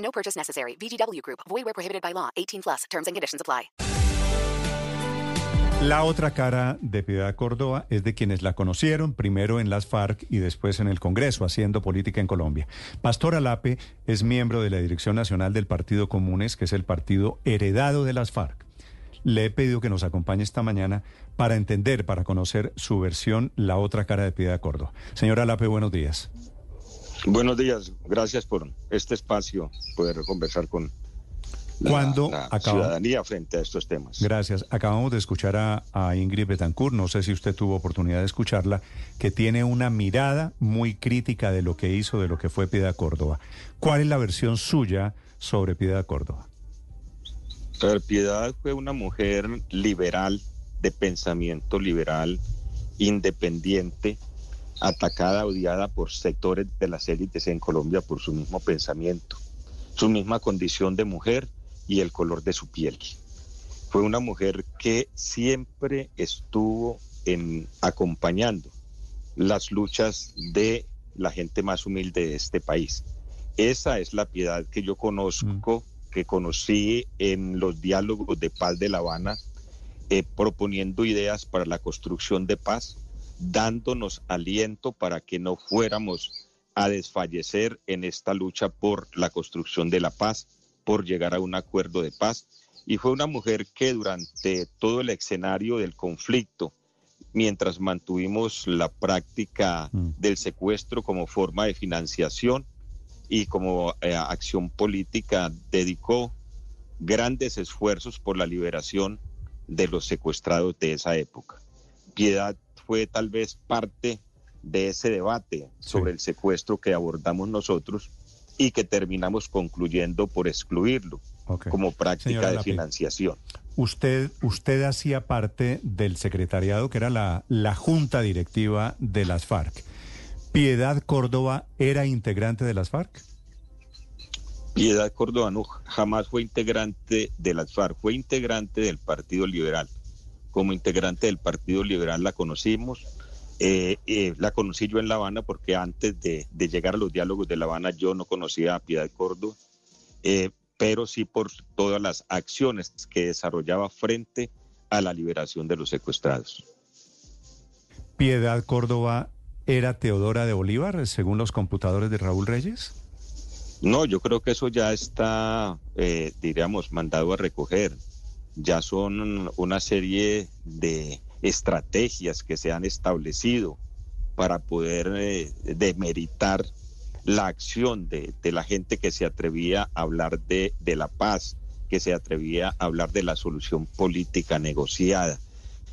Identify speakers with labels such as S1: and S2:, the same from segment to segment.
S1: No purchase necessary. VGW Group. Void where prohibited by law. 18 plus. Terms and conditions apply.
S2: La otra cara de Piedad Córdoba es de quienes la conocieron, primero en las FARC y después en el Congreso, haciendo política en Colombia. Pastor Alape es miembro de la Dirección Nacional del Partido Comunes, que es el partido heredado de las FARC. Le he pedido que nos acompañe esta mañana para entender, para conocer su versión, la otra cara de Piedad Córdoba. Señor Alape, buenos días.
S3: Buenos días, gracias por este espacio, poder conversar con la,
S2: Cuando
S3: la
S2: acaba-
S3: ciudadanía frente a estos temas.
S2: Gracias. Acabamos de escuchar a, a Ingrid Betancourt, no sé si usted tuvo oportunidad de escucharla, que tiene una mirada muy crítica de lo que hizo, de lo que fue Piedad Córdoba. ¿Cuál es la versión suya sobre Piedad Córdoba?
S3: Piedad fue una mujer liberal, de pensamiento liberal, independiente, atacada, odiada por sectores de las élites en Colombia por su mismo pensamiento, su misma condición de mujer y el color de su piel. Fue una mujer que siempre estuvo en, acompañando las luchas de la gente más humilde de este país. Esa es la piedad que yo conozco, que conocí en los diálogos de paz de La Habana, eh, proponiendo ideas para la construcción de paz, dándonos aliento para que no fuéramos a desfallecer en esta lucha por la construcción de la paz, por llegar a un acuerdo de paz. Y fue una mujer que durante todo el escenario del conflicto, mientras mantuvimos la práctica
S2: Mm.
S3: del secuestro como forma de financiación y como eh, acción política, dedicó grandes esfuerzos por la liberación de los secuestrados de esa época. Piedad fue tal vez parte de ese debate sobre
S2: Sí.
S3: el secuestro que abordamos nosotros y que terminamos concluyendo por excluirlo como práctica
S2: Señora
S3: de financiación.
S2: Usted, usted hacía parte del secretariado que era la, la junta directiva de las FARC. ¿Piedad Córdoba era integrante de las FARC?
S3: Piedad Córdoba no, jamás fue integrante de las FARC, fue integrante del Partido Liberal. Como integrante del Partido Liberal la conocimos. eh, eh, la conocí yo en La Habana porque antes de, de llegar a los diálogos de La Habana yo no conocía a Piedad Córdoba, eh, pero sí por todas las acciones que desarrollaba frente a la liberación de los secuestrados.
S2: ¿Piedad Córdoba era Teodora de Bolívar, según los computadores de Raúl Reyes?
S3: No, yo creo que eso ya está, diríamos, mandado a recoger. Ya son una serie de estrategias que se han establecido para poder eh, demeritar la acción de, de la gente que se atrevía a hablar de, de la paz, que se atrevía a hablar de la solución política negociada.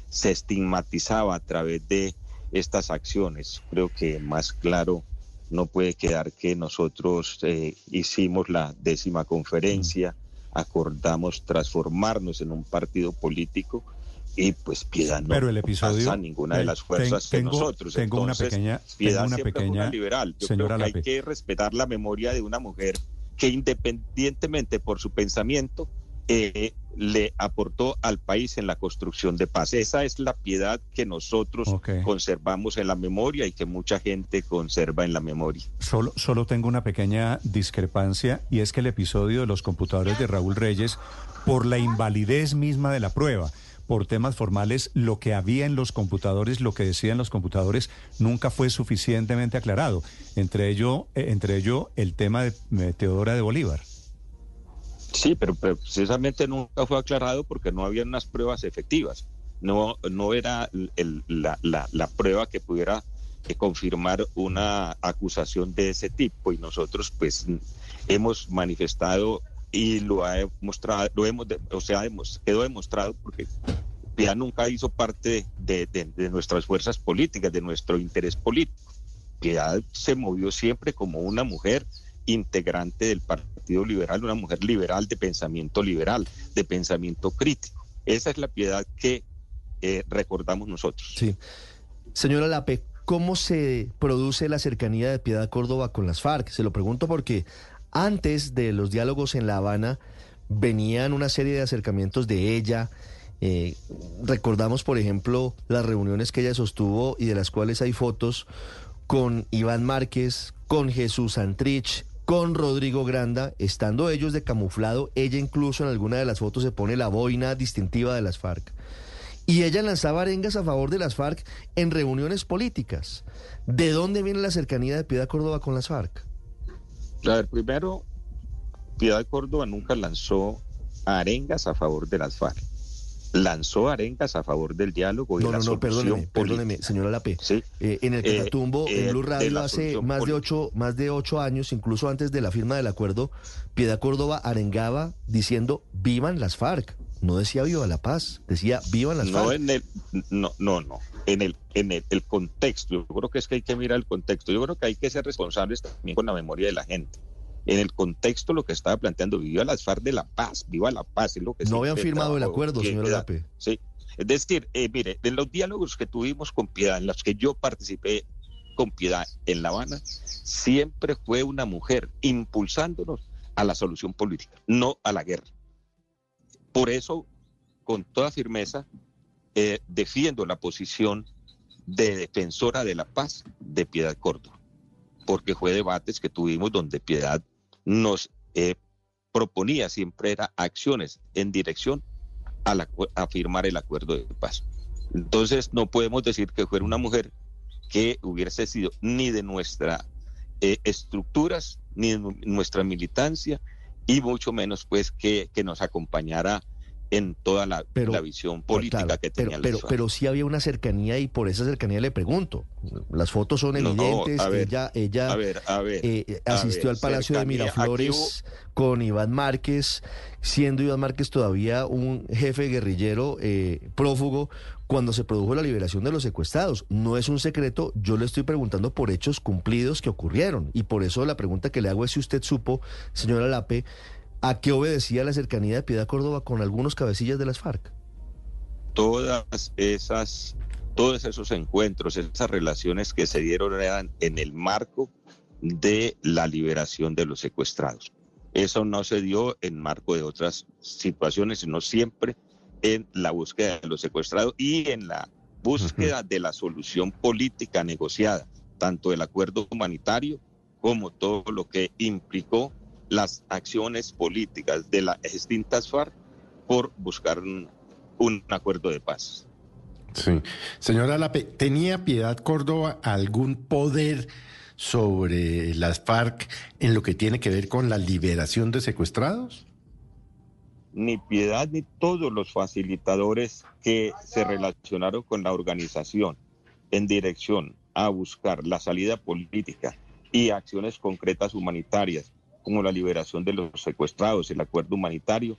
S3: Se estigmatizaba a través de estas acciones. Creo que más claro no puede quedar que nosotros eh, hicimos la décima conferencia, acordamos transformarnos en un partido político y pues Piedad no
S2: Pero el episodio-
S3: pasa ninguna de las
S2: Ten-
S3: fuerzas
S2: tengo-
S3: que nosotros.
S2: tengo una
S3: Entonces,
S2: pequeña-
S3: Piedad
S2: tengo una
S3: fue
S2: pequeña-
S3: una liberal. Yo creo que
S2: Lape.
S3: hay que respetar la memoria de una mujer que independientemente por su pensamiento eh, le aportó al país en la construcción de paz. Esa es la piedad que nosotros conservamos en la memoria y que mucha gente conserva en la memoria.
S2: Solo, solo tengo una pequeña discrepancia y es que el episodio de los computadores de Raúl Reyes, por la invalidez misma de la prueba, por temas formales, lo que había en los computadores, lo que decían los computadores, nunca fue suficientemente aclarado. Entre ello, eh, entre ello el tema de eh, Teodora de Bolívar.
S3: Sí, pero, precisamente nunca fue aclarado porque no había unas pruebas efectivas. No, no era el- la, la- la prueba que pudiera eh, confirmar una acusación de ese tipo y nosotros pues hemos manifestado y lo ha demostrado, lo hemos, o sea, quedó demostrado porque ya nunca hizo parte de, de- de nuestras fuerzas políticas, de nuestro interés político. Piedad se movió siempre como una mujer integrante del Partido Liberal, una mujer liberal de pensamiento liberal, de pensamiento crítico. Esa es la piedad que eh, recordamos nosotros.
S4: Sí. Señora Lape, ¿cómo se produce la cercanía de Piedad Córdoba con las FARC? Se lo pregunto porque antes de los diálogos en La Habana venían una serie de acercamientos de ella. Eh, recordamos, por ejemplo, las reuniones que ella sostuvo y de las cuales hay fotos con Iván Márquez, con Jesús Antrich, con Rodrigo Granda, estando ellos de camuflado, ella incluso en alguna de las fotos se pone la boina distintiva de las FARC. Y ella lanzaba arengas a favor de las FARC en reuniones políticas. ¿De dónde viene la cercanía de Piedad Córdoba con las FARC?
S3: A ver, primero, Piedad Córdoba nunca lanzó arengas a favor de las FARC lanzó arengas a favor del diálogo y
S4: no,
S3: la
S4: no, no, perdóneme, perdóneme, señora Lape.
S3: ¿Sí?
S4: Eh, en el
S3: Eh,
S4: Catatumbo,
S3: eh,
S4: en Blue
S3: de
S4: Radio, hace más de, ocho, más de ocho años, incluso antes de la firma del acuerdo, Piedad Córdoba arengaba diciendo vivan las FARC. No decía viva la paz, decía vivan las
S3: no
S4: FARC.
S3: en el no no no en el en el, el contexto yo creo que es que hay que mirar el contexto yo creo que hay que ser responsables también con la memoria de la gente en el contexto lo que estaba planteando viva las FARC de la paz viva la paz es lo que
S4: No habían firmado el acuerdo, señora
S3: Piedad.
S4: Lape.
S3: sí es decir eh, mire en los diálogos que tuvimos con Piedad en los que yo participé con Piedad en La Habana siempre fue una mujer impulsándonos a la solución política no a la guerra por eso con toda firmeza eh, defiendo la posición de defensora de la paz de Piedad Córdoba, porque fue debates que tuvimos donde Piedad nos eh, proponía siempre era acciones en dirección a, la, a firmar el acuerdo de paz. Entonces no podemos decir que fuera una mujer que hubiese sido ni de nuestras eh, estructuras, ni de nu- nuestra militancia, y mucho menos pues que, que nos acompañara en toda la,
S4: Pero-
S3: la visión política
S4: Claro,
S3: que
S4: pero,
S3: tenía
S4: pero,
S3: FARC.
S4: pero sí había una cercanía y por esa cercanía le pregunto. Las fotos son
S3: No,
S4: evidentes.
S3: ver,
S4: ella ella
S3: a ver, a ver.
S4: eh, asistió al Palacio de. Miraflores con Iván Márquez, siendo Iván Márquez todavía un jefe guerrillero eh, prófugo cuando se produjo la liberación de los secuestrados. No es un secreto, yo le estoy preguntando por hechos cumplidos que ocurrieron. Y por eso la pregunta que le hago es si usted supo, señora Lape, a qué obedecía la cercanía de Piedad Córdoba con algunos cabecillas de las FARC.
S3: todas esas, todos esos encuentros, esas relaciones que se dieron eran en el marco de la liberación de los secuestrados. Eso no se dio en marco de otras situaciones, sino siempre en la búsqueda de los secuestrados y en la búsqueda de la solución política negociada, tanto el acuerdo humanitario como todo lo que implicó las acciones políticas de las distintas FARC por buscar un, un acuerdo de paz.
S5: Sí. Señora Lape, ¿tenía Piedad Córdoba algún poder sobre las FARC en lo que tiene que ver con la liberación de secuestrados?
S3: Ni Piedad ni todos los facilitadores que se relacionaron con la organización en dirección a buscar la salida política y acciones concretas humanitarias como la liberación de los secuestrados, el acuerdo humanitario,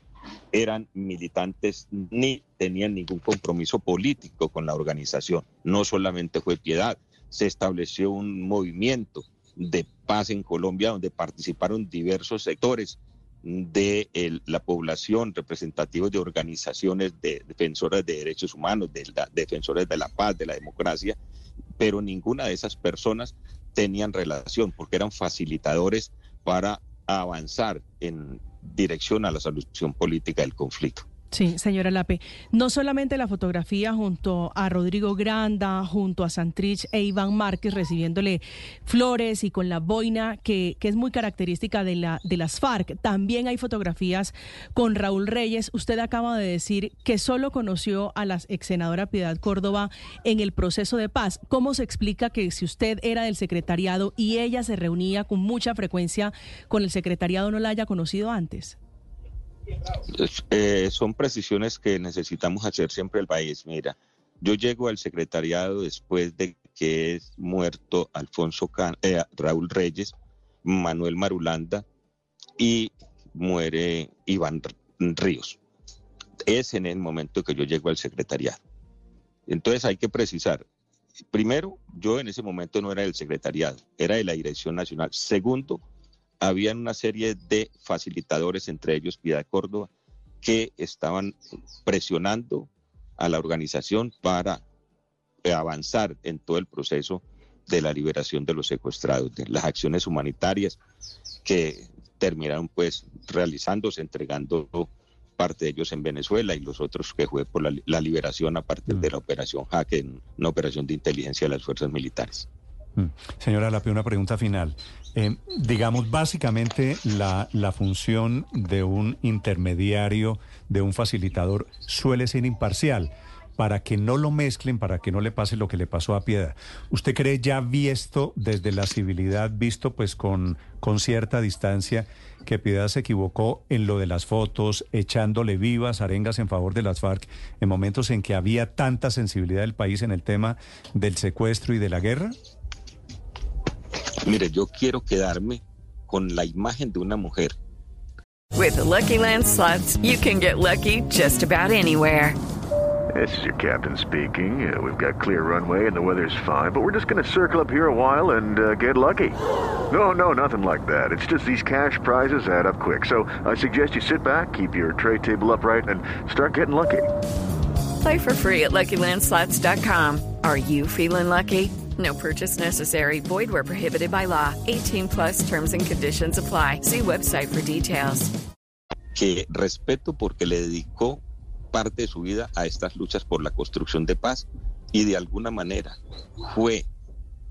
S3: eran militantes ni tenían ningún compromiso político con la organización. No solamente fue piedad, se estableció un movimiento de paz en Colombia donde participaron diversos sectores de el- la población, representativos de organizaciones de defensoras de derechos humanos, de la, defensores de la paz, de la democracia, pero ninguna de esas personas tenían relación porque eran facilitadores para avanzar en dirección a la solución política del conflicto.
S6: Sí, señora Lape, no solamente la fotografía junto a Rodrigo Granda, junto a Santrich e Iván Márquez recibiéndole flores y con la boina que, que es muy característica de, la, de las FARC, también hay fotografías con Raúl Reyes. Usted acaba de decir que solo conoció a la ex senadora Piedad Córdoba en el proceso de paz. ¿Cómo se explica que si usted era del secretariado y ella se reunía con mucha frecuencia con el secretariado no la haya conocido antes?
S3: Eh, son precisiones que necesitamos hacer siempre el país. Mira, yo llego al secretariado después de que es muerto Alfonso eh, Raúl Reyes, Manuel Marulanda y muere Iván Ríos. Es en el momento que yo llego al secretariado. Entonces hay que precisar. Primero, yo en ese momento no era del secretariado, era de la Dirección Nacional. Segundo, había una serie de facilitadores, entre ellos Piedad Córdoba, que estaban presionando a la organización para avanzar en todo el proceso de la liberación de los secuestrados, de las acciones humanitarias que terminaron pues realizándose, entregando parte de ellos en Venezuela y los otros que fue por la, liberación a partir de la operación Jaque, una operación de inteligencia de las fuerzas militares.
S2: Mm. Señora Lapi, una pregunta final. Eh, digamos, básicamente la, la función de un intermediario, de un facilitador, suele ser imparcial para que no lo mezclen, para que no le pase lo que le pasó a Piedra. ¿Usted cree ya visto desde la civilidad, visto pues con, con cierta distancia, que Piedad se equivocó en lo de las fotos, echándole vivas arengas en favor de las FARC en momentos en que había tanta sensibilidad del país en el tema del secuestro y de la guerra?
S3: Mire, yo quiero quedarme con la imagen de una mujer.
S7: With the Lucky Land slots, you can get lucky just about anywhere.
S8: This is your captain speaking. Uh, we've got clear runway and the weather's fine, but we're just going to circle up here a while and uh, get lucky. No, no, nothing like that. It's just these cash prizes add up quick. So I suggest you sit back, keep your tray table upright, and start getting lucky.
S7: Play for free at LuckyLandSlots.com. Are you feeling lucky? No purchase necessary. Void where prohibited by law. 18 plus terms and conditions apply. See website for details.
S3: Que respeto porque le dedicó parte de su vida a estas luchas por la construcción de paz y de alguna manera fue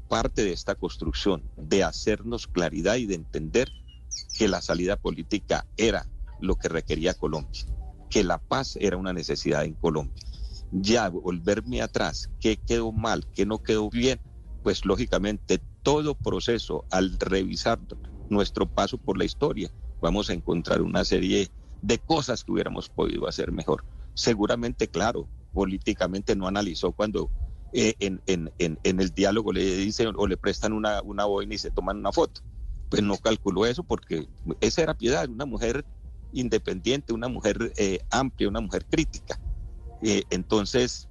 S3: parte de esta construcción de hacernos claridad y de entender que la salida política era lo que requería Colombia, que la paz era una necesidad en Colombia. Ya volverme atrás, qué quedó mal, qué no quedó bien, pues lógicamente todo proceso al revisar nuestro paso por la historia, vamos a encontrar una serie de cosas que hubiéramos podido hacer mejor seguramente, claro, políticamente no analizó cuando eh, en, en, en, el diálogo le dicen o le prestan una, una boina y se toman una foto. Pues no calculó eso porque esa era Piedad, una mujer independiente, una mujer eh, amplia, una mujer crítica. Eh, entonces,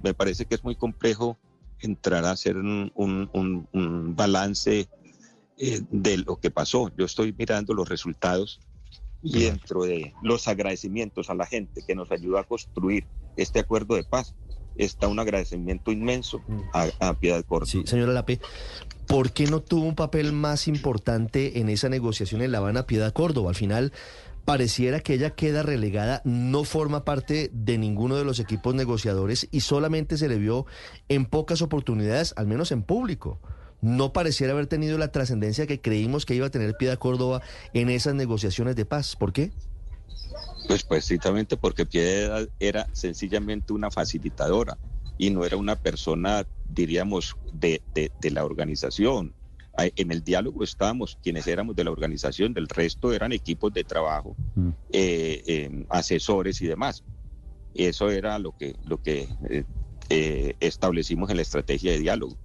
S3: me parece que es muy complejo entrar a hacer un, un, un balance de lo que pasó. Yo estoy mirando los resultados y dentro de los agradecimientos a la gente que nos ayudó a construir este acuerdo de paz, está un agradecimiento inmenso mm. a, Piedad Córdoba.
S4: Sí, señora Lape, ¿por qué no tuvo un papel más importante en esa negociación en La Habana Piedad Córdoba? Al final pareciera que ella queda relegada, no forma parte de ninguno de los equipos negociadores y solamente se le vio en pocas oportunidades, al menos en público no pareciera haber tenido la trascendencia que creímos que iba a tener Piedad Córdoba en esas negociaciones de paz. ¿Por qué?
S3: Pues precisamente porque Piedad era sencillamente una facilitadora y no era una persona, diríamos, de, la organización. En el diálogo estábamos quienes éramos de la organización, del resto eran equipos de trabajo, mm. eh, em, asesores y demás. Eso era lo que, lo que eh, eh, establecimos en la estrategia de diálogo.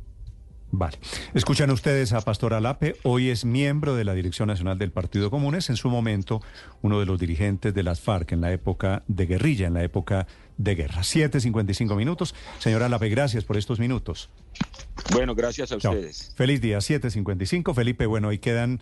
S2: Vale. Escuchan ustedes a Pastor Alape. Hoy es miembro de la Dirección Nacional del Partido Comunes. En su momento, uno de los dirigentes de las FARC en la época de guerrilla, en la época de guerra. 7.55 minutos. Señor Alape, gracias por estos minutos.
S3: Bueno, gracias a ustedes.
S2: Feliz día, 7.55. Felipe, bueno, ahí quedan